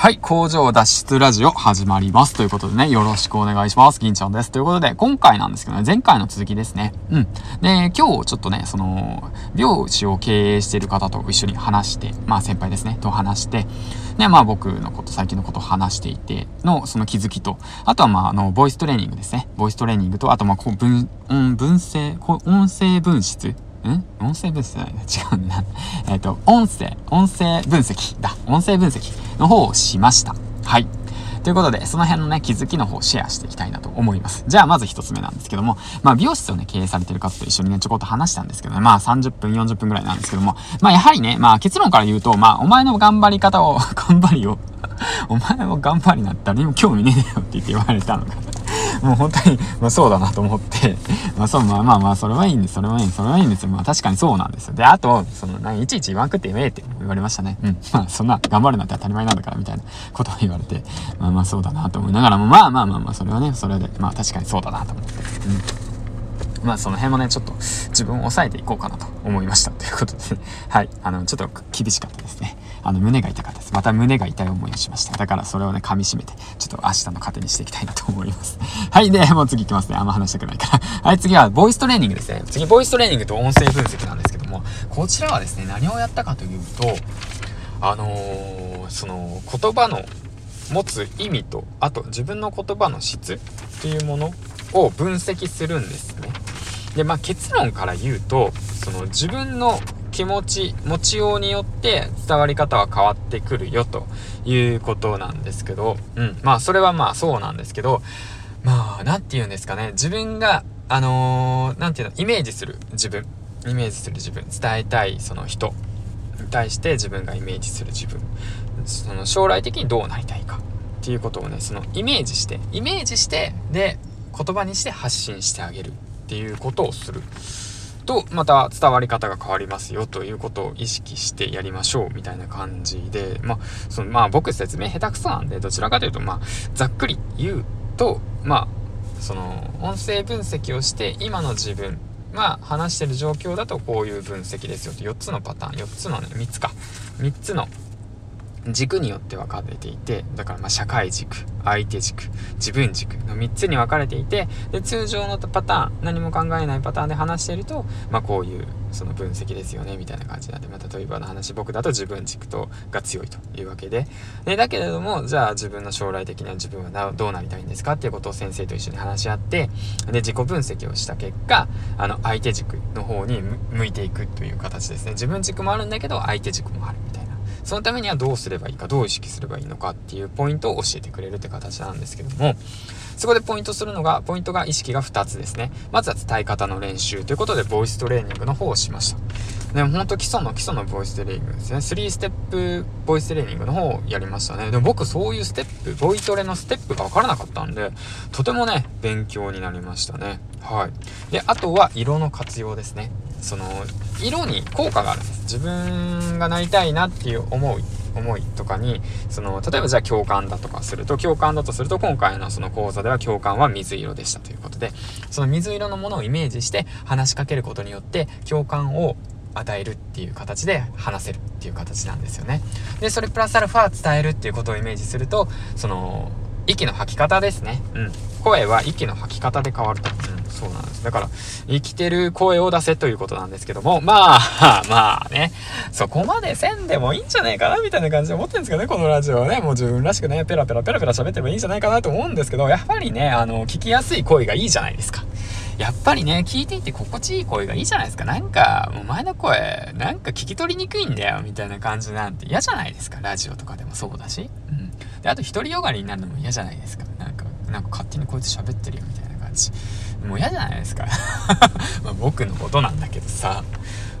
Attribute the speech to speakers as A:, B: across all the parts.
A: はい、工場脱出ラジオ始まります。ということでね、よろしくお願いします。銀ちゃんです。ということで、今回なんですけどね、前回の続きですね。うん。で、今日ちょっとね、その、美容師を経営している方と一緒に話して、まあ先輩ですね、と話して、で、まあ僕のこと、最近のことを話していての、その気づきと、あとはまあ、あの、ボイストレーニングですね。ボイストレーニングと、あとまあ、こう、分、うん、分声、音声分質ん音声分析じゃない違うな。えっ、と、音声、音声分析。だ。音声分析。の方をしました。はい。ということで、その辺のね、気づきの方をシェアしていきたいなと思います。じゃあ、まず一つ目なんですけども、まあ、美容室をね、経営されてる方と一緒にね、ちょこっと話したんですけどね、まあ、30分、40分くらいなんですけども、まあ、やはりね、まあ、結論から言うと、まあ、お前の頑張り方を頑張りをお前も頑張りなったら、も興味ねえよって言って言われたのが もう本当に、まあ、そうだなと思って まあそう、まあまあまあ、それはいいんです、それはいいんです、それはいいんですよ。まあ確かにそうなんですよ。で、あと、その、何、いちいち言わんくってええって言われましたね。うん。まあそんな、頑張るなんて当たり前なんだから、みたいなことを言われて、まあまあそうだなと思いながらも、まあまあまあまあ、それはね、それで、まあ確かにそうだなと思って。うん。まあその辺もね、ちょっと自分を抑えていこうかなと思いました。ということで、はい、あの、ちょっと厳しかったですね。あの、胸が痛かったです。また胸が痛い思いをしました。だからそれをね、噛み締めて、ちょっと明日の糧にしていきたいなと思います。はい、で、もう次行きますね。あんま話したくないから。はい、次は、ボイストレーニングですね。次、ボイストレーニングと音声分析なんですけども、こちらはですね、何をやったかというと、あのー、その、言葉の持つ意味と、あと自分の言葉の質っていうものを分析するんですね。で、まあ、結論から言うと、その自分の気持ち、持ちようによって伝わり方は変わってくるよということなんですけど、うん。まあ、それはまあそうなんですけど、まあ、なんて言うんですかね。自分が、あのー、ていうの、イメージする自分。イメージする自分。伝えたいその人に対して自分がイメージする自分。その将来的にどうなりたいかっていうことをね、そのイメージして、イメージして、で、言葉にして発信してあげるていうことをする。とまた伝わり方が変わりますよということを意識してやりましょうみたいな感じでまあそのまあ僕説明下手くそなんでどちらかというとまあざっくり言うとまあその音声分析をして今の自分まあ話してる状況だとこういう分析ですよと4つのパターン4つのね3つか。3つの軸によって分かれていてだからま社会軸相手軸自分軸の3つに分かれていてで通常のパターン何も考えないパターンで話していると、まあ、こういうその分析ですよねみたいな感じなんで、まあ、例えばの話僕だと自分軸とが強いというわけで。でだけれどもじゃあ自分の将来的な自分はどうなりたいんですか？っていうことを先生と一緒に話し合ってで自己分析をした結果あの相手軸の方に向いていくという形ですね。自分軸もあるんだけど相手軸もあるみたいな。そのためにはどうすればいいか、どう意識すればいいのかっていうポイントを教えてくれるって形なんですけども、そこでポイントするのが、ポイントが意識が2つですね。まずは伝え方の練習ということで、ボイストレーニングの方をしました。でも本当基礎の基礎のボイストレーニングですね。3ステップボイストレーニングの方をやりましたね。でも僕そういうステップ、ボイトレのステップがわからなかったんで、とてもね、勉強になりましたね。はい。で、あとは色の活用ですね。その色に効果がある。んです自分がなりたいなっていう思い思いとかにその例えばじゃあ共感だとかすると共感だとすると今回のその講座では共感は水色でしたということでその水色のものをイメージして話しかけることによって共感を与えるっていう形で話せるっていう形なんですよね。でそれプラスアルファ伝えるっていうことをイメージするとその息の吐き方ですね。うん。声は息の吐き方で変わると、うんそうなんです。だから、生きてる声を出せということなんですけども、まあ、まあね、そこまでせんでもいいんじゃないかな、みたいな感じで思ってるんですけどね、このラジオはね、もう自分らしくね、ペラペラペラペラ喋ってもいいんじゃないかなと思うんですけど、やっぱりね、あの、聞きやすい声がいいじゃないですか。やっぱりね、聞いていて心地いい声がいいじゃないですか。なんか、お前の声、なんか聞き取りにくいんだよ、みたいな感じなんて嫌じゃないですか。ラジオとかでもそうだし。うん。で、あと独りよがりになるのも嫌じゃないですか。なんか、勝手にこいつ喋ってるよ、みたいな感じ。もう嫌じゃないですか。ま僕のことなんだけどさ、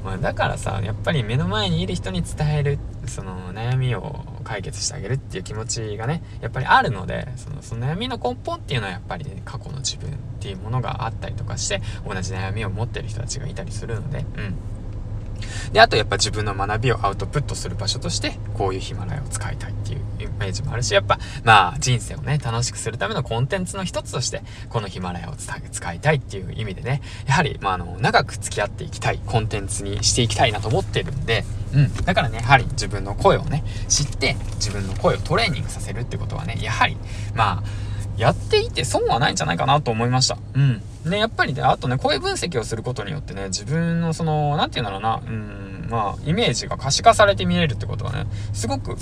A: まあ、だからさやっぱり目の前にいる人に伝えるその悩みを解決してあげるっていう気持ちがねやっぱりあるのでそのその悩みの根本っていうのはやっぱり、ね、過去の自分っていうものがあったりとかして同じ悩みを持ってる人たちがいたりするので。うん。で、あとやっぱ自分の学びをアウトプットする場所として、こういうヒマラヤを使いたいっていうイ、メージもあるし、やっぱ、まあ、人生をね、楽しくするためのコンテンツの一つとして、このヒマラヤを使いたいっていう意味でね、やはり、まあ、あの、長く付き合っていきたいコンテンツにしていきたいなと思ってるんで、うん。だからね、やはり自分の声をね、知って、自分の声をトレーニングさせるってことはね、やはり、まあ、やっていて損はないんじゃないかなと思いました。うん。ね、やっぱりね、あとね、声分析をすることによってね、自分のその、何て言うんだろうな、うん、まあ、イメージが可視化されて見えるってことはね、すごく、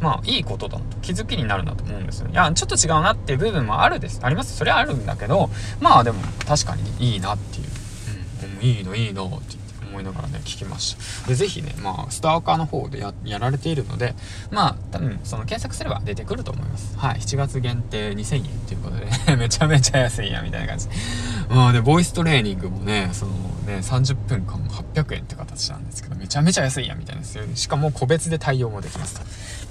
A: まあ、いいことだと、気づきになるんだと思うんですよ。いや、ちょっと違うなっていう部分もあるです。あります。それはあるんだけど、まあでも、確かにいいなっていう。うん、いいの、いいのって思いながらね、聞きました。で、ぜひね、まあ、スターカーの方でややられているので、まあ、多分、その検索すれば出てくると思います。はい。7月限定2000円ということで、ね、めちゃめちゃ安いや、みたいな感じ。まあで、ボイストレーニングもね、そのね、30分間800円って形なんですけど、めちゃめちゃ安いや、みたいですよ。しかも個別で対応もできますと。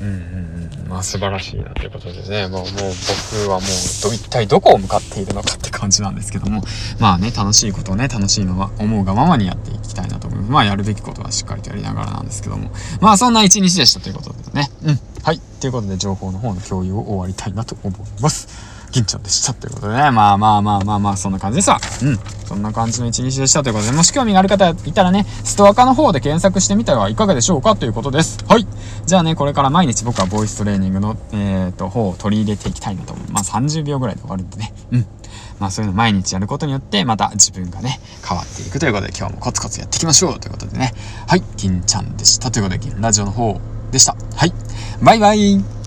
A: うんうんうん。まあ素晴らしいなということでね、もうもう僕はもうど、一体どこを向かっているのかって感じなんですけども、まあね、楽しいことをね、楽しいまま、思うがままにやっていきたいなと思います。まあやるべきことはしっかりとやりながらなんですけども、まあそんな一日でしたということでね。うん。はい。ということで情報の方の共有を終わりたいなと思います。銀ちゃんでしたということでね。まあまあまあまあまあ、そんな感じですわ。うん。そんな感じの一日でしたということで、もし興味がある方いたらね、ストアカの方で検索してみてはいかがでしょうかということです。はい。じゃあね、これから毎日僕はボイストレーニングの、えっ、ー、と、方を取り入れていきたいなと思う。まあ30秒ぐらいで終わるんでね。うん。まあそういうの毎日やることによって、また自分がね、変わっていくということで、今日もコツコツやっていきましょうということでね。はい。銀ちゃんでしたということで、銀ラジオの方でした。はい。バイバイ